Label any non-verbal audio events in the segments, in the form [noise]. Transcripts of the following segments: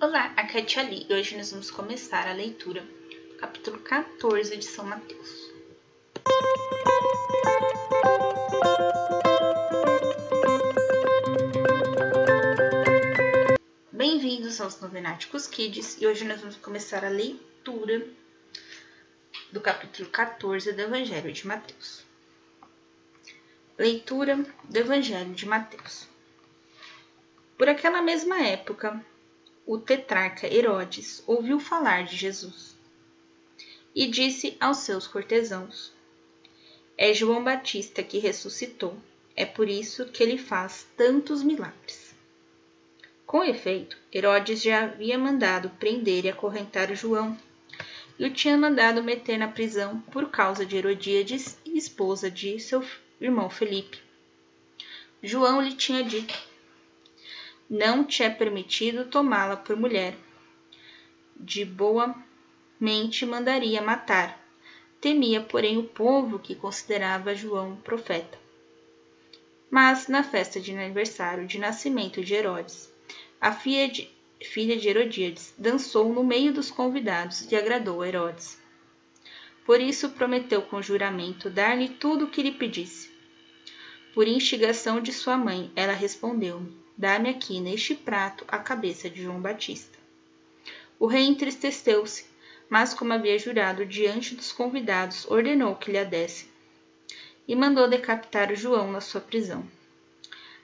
Olá, aqui é a Tia Li e hoje nós vamos começar a leitura do capítulo 14 de São Mateus. Bem-vindos aos Novenáticos Kids e hoje nós vamos começar a leitura do capítulo 14 do Evangelho de Mateus. Leitura do Evangelho de Mateus. Por aquela mesma época, o tetrarca Herodes ouviu falar de Jesus e disse aos seus cortesãos: É João Batista que ressuscitou, é por isso que ele faz tantos milagres. Com efeito, Herodes já havia mandado prender e acorrentar João e o tinha mandado meter na prisão por causa de Herodíades, esposa de seu irmão Felipe. João lhe tinha dito: não te é permitido tomá-la por mulher. De boa mente mandaria matar. Temia, porém, o povo que considerava João profeta. Mas, na festa de aniversário de nascimento de Herodes, a filha de, filha de Herodíades dançou no meio dos convidados e agradou a Herodes. Por isso prometeu com juramento dar-lhe tudo o que lhe pedisse. Por instigação de sua mãe, ela respondeu-me: Dá-me aqui neste prato a cabeça de João Batista. O rei entristeceu-se, mas, como havia jurado diante dos convidados, ordenou que lhe a desse e mandou decapitar João na sua prisão.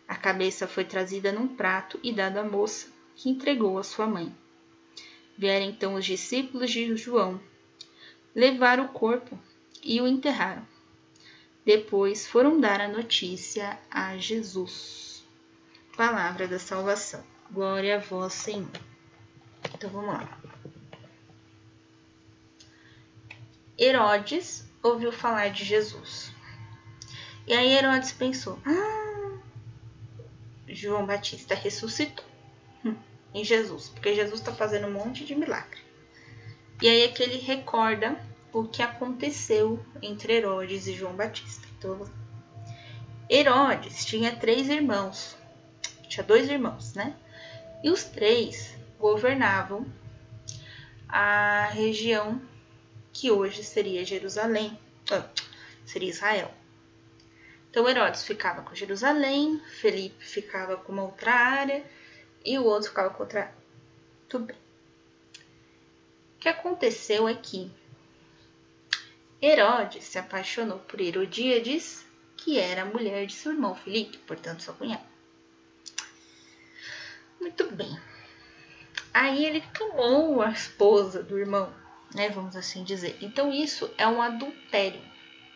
A cabeça foi trazida num prato e dada à moça, que entregou à sua mãe. Vieram então os discípulos de João, levaram o corpo e o enterraram. Depois foram dar a notícia a Jesus. Palavra da salvação. Glória a vós, Senhor. Então vamos lá. Herodes ouviu falar de Jesus. E aí Herodes pensou: ah, João Batista ressuscitou [laughs] em Jesus, porque Jesus está fazendo um monte de milagre. E aí é que ele recorda o que aconteceu entre Herodes e João Batista. Então, Herodes tinha três irmãos, tinha dois irmãos, né? E os três governavam a região que hoje seria Jerusalém, ah, seria Israel. Então Herodes ficava com Jerusalém, Felipe ficava com uma outra área e o outro ficava com outra. Tudo bem. O que aconteceu é que Herodes se apaixonou por Herodíades, que era a mulher de seu irmão Felipe, portanto sua cunhada. Muito bem. Aí ele tomou a esposa do irmão, né? Vamos assim dizer. Então isso é um adultério,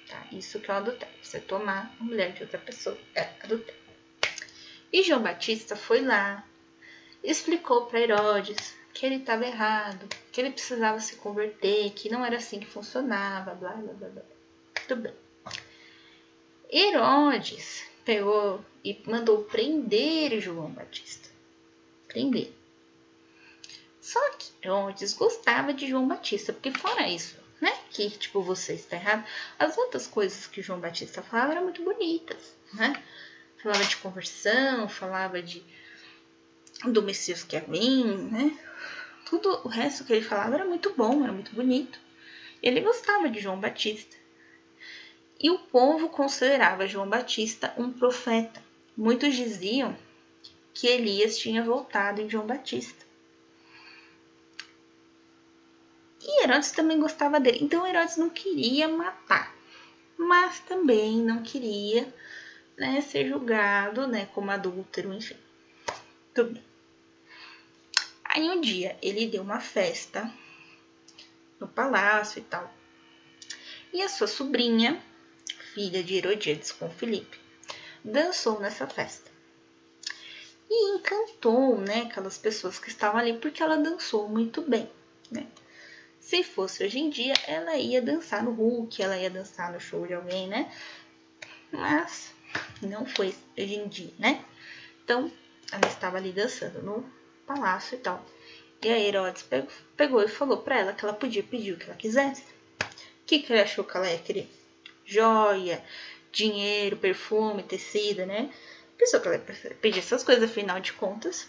tá? Isso que é um adultério. Você tomar a mulher de outra pessoa é adultério. E João Batista foi lá, explicou para Herodes que ele estava errado, que ele precisava se converter, que não era assim que funcionava, blá blá blá blá. Tudo bem. Herodes pegou e mandou prender João Batista prender. Só que Herodes gostava de João Batista, porque fora isso, né, que tipo você está errado, as outras coisas que João Batista falava eram muito bonitas, né? Falava de conversão, falava de do Messias que ia vir, né? Tudo o resto que ele falava era muito bom, era muito bonito. Ele gostava de João Batista. E o povo considerava João Batista um profeta. Muitos diziam que Elias tinha voltado em João Batista. E Herodes também gostava dele. Então Herodes não queria matar, mas também não queria né, ser julgado né, como adúltero, enfim. Tudo bem. Aí um dia ele deu uma festa no palácio e tal. E a sua sobrinha, filha de Herodíades com Filipe, dançou nessa festa e encantou, né, aquelas pessoas que estavam ali porque ela dançou muito bem, né? Se fosse hoje em dia, ela ia dançar no Hulk, ela ia dançar no show de alguém, né? Mas não foi hoje em dia, né? Então, ela estava ali dançando no palácio e tal. E a Herodes pegou, e falou para ela que ela podia pedir o que ela quisesse. O que, que ele achou que ela ia querer? Joia, dinheiro, perfume, tecido, né? pessoa que ela pedir essas coisas, afinal de contas,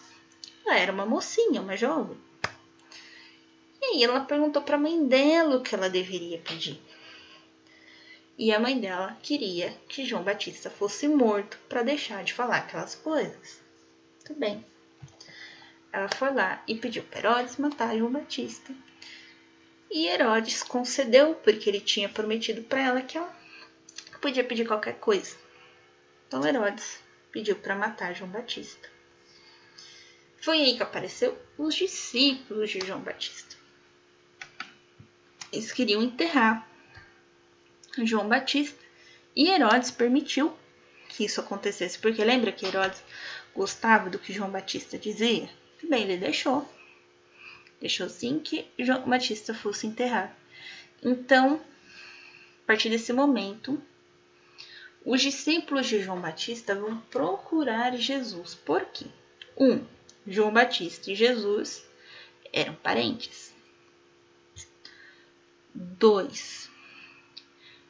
Ela era uma mocinha, uma jovem. E aí ela perguntou para a mãe dela o que ela deveria pedir. E a mãe dela queria que João Batista fosse morto para deixar de falar aquelas coisas. Tudo bem. Ela foi lá e pediu para Herodes matar João Batista. E Herodes concedeu, porque ele tinha prometido para ela que ela podia pedir qualquer coisa. Então Herodes pediu para matar João Batista. Foi aí que apareceu os discípulos de João Batista. Eles queriam enterrar João Batista e Herodes permitiu que isso acontecesse, porque lembra que Herodes gostava do que João Batista dizia? Bem, ele deixou. Deixou sim que João Batista fosse enterrado. Então, a partir desse momento, os discípulos de João Batista vão procurar Jesus. Por quê? Um, João Batista e Jesus eram parentes. Dois,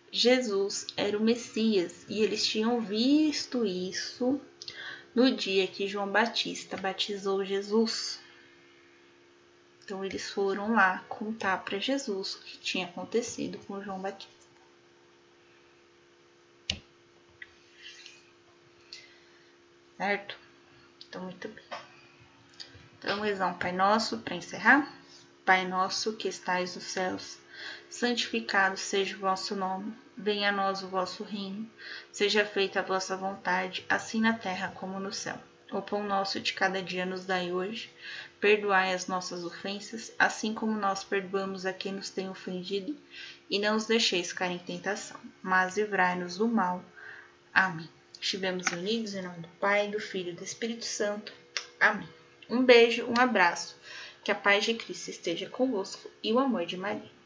Jesus era o Messias e eles tinham visto isso no dia que João Batista batizou Jesus. Então eles foram lá contar para Jesus o que tinha acontecido com João Batista. Certo? Então, muito bem. Então, rezar um Pai Nosso para encerrar. Pai Nosso que estais nos céus, santificado seja o vosso nome venha a nós o vosso reino, seja feita a vossa vontade, assim na terra como no céu. O pão nosso de cada dia nos dai hoje, perdoai as nossas ofensas, assim como nós perdoamos a quem nos tem ofendido, e não os deixeis cair em tentação, mas livrai-nos do mal. Amém. Estivemos unidos em nome do Pai, do Filho e do Espírito Santo. Amém. Um beijo, um abraço. Que a paz de Cristo esteja convosco e o amor de Maria.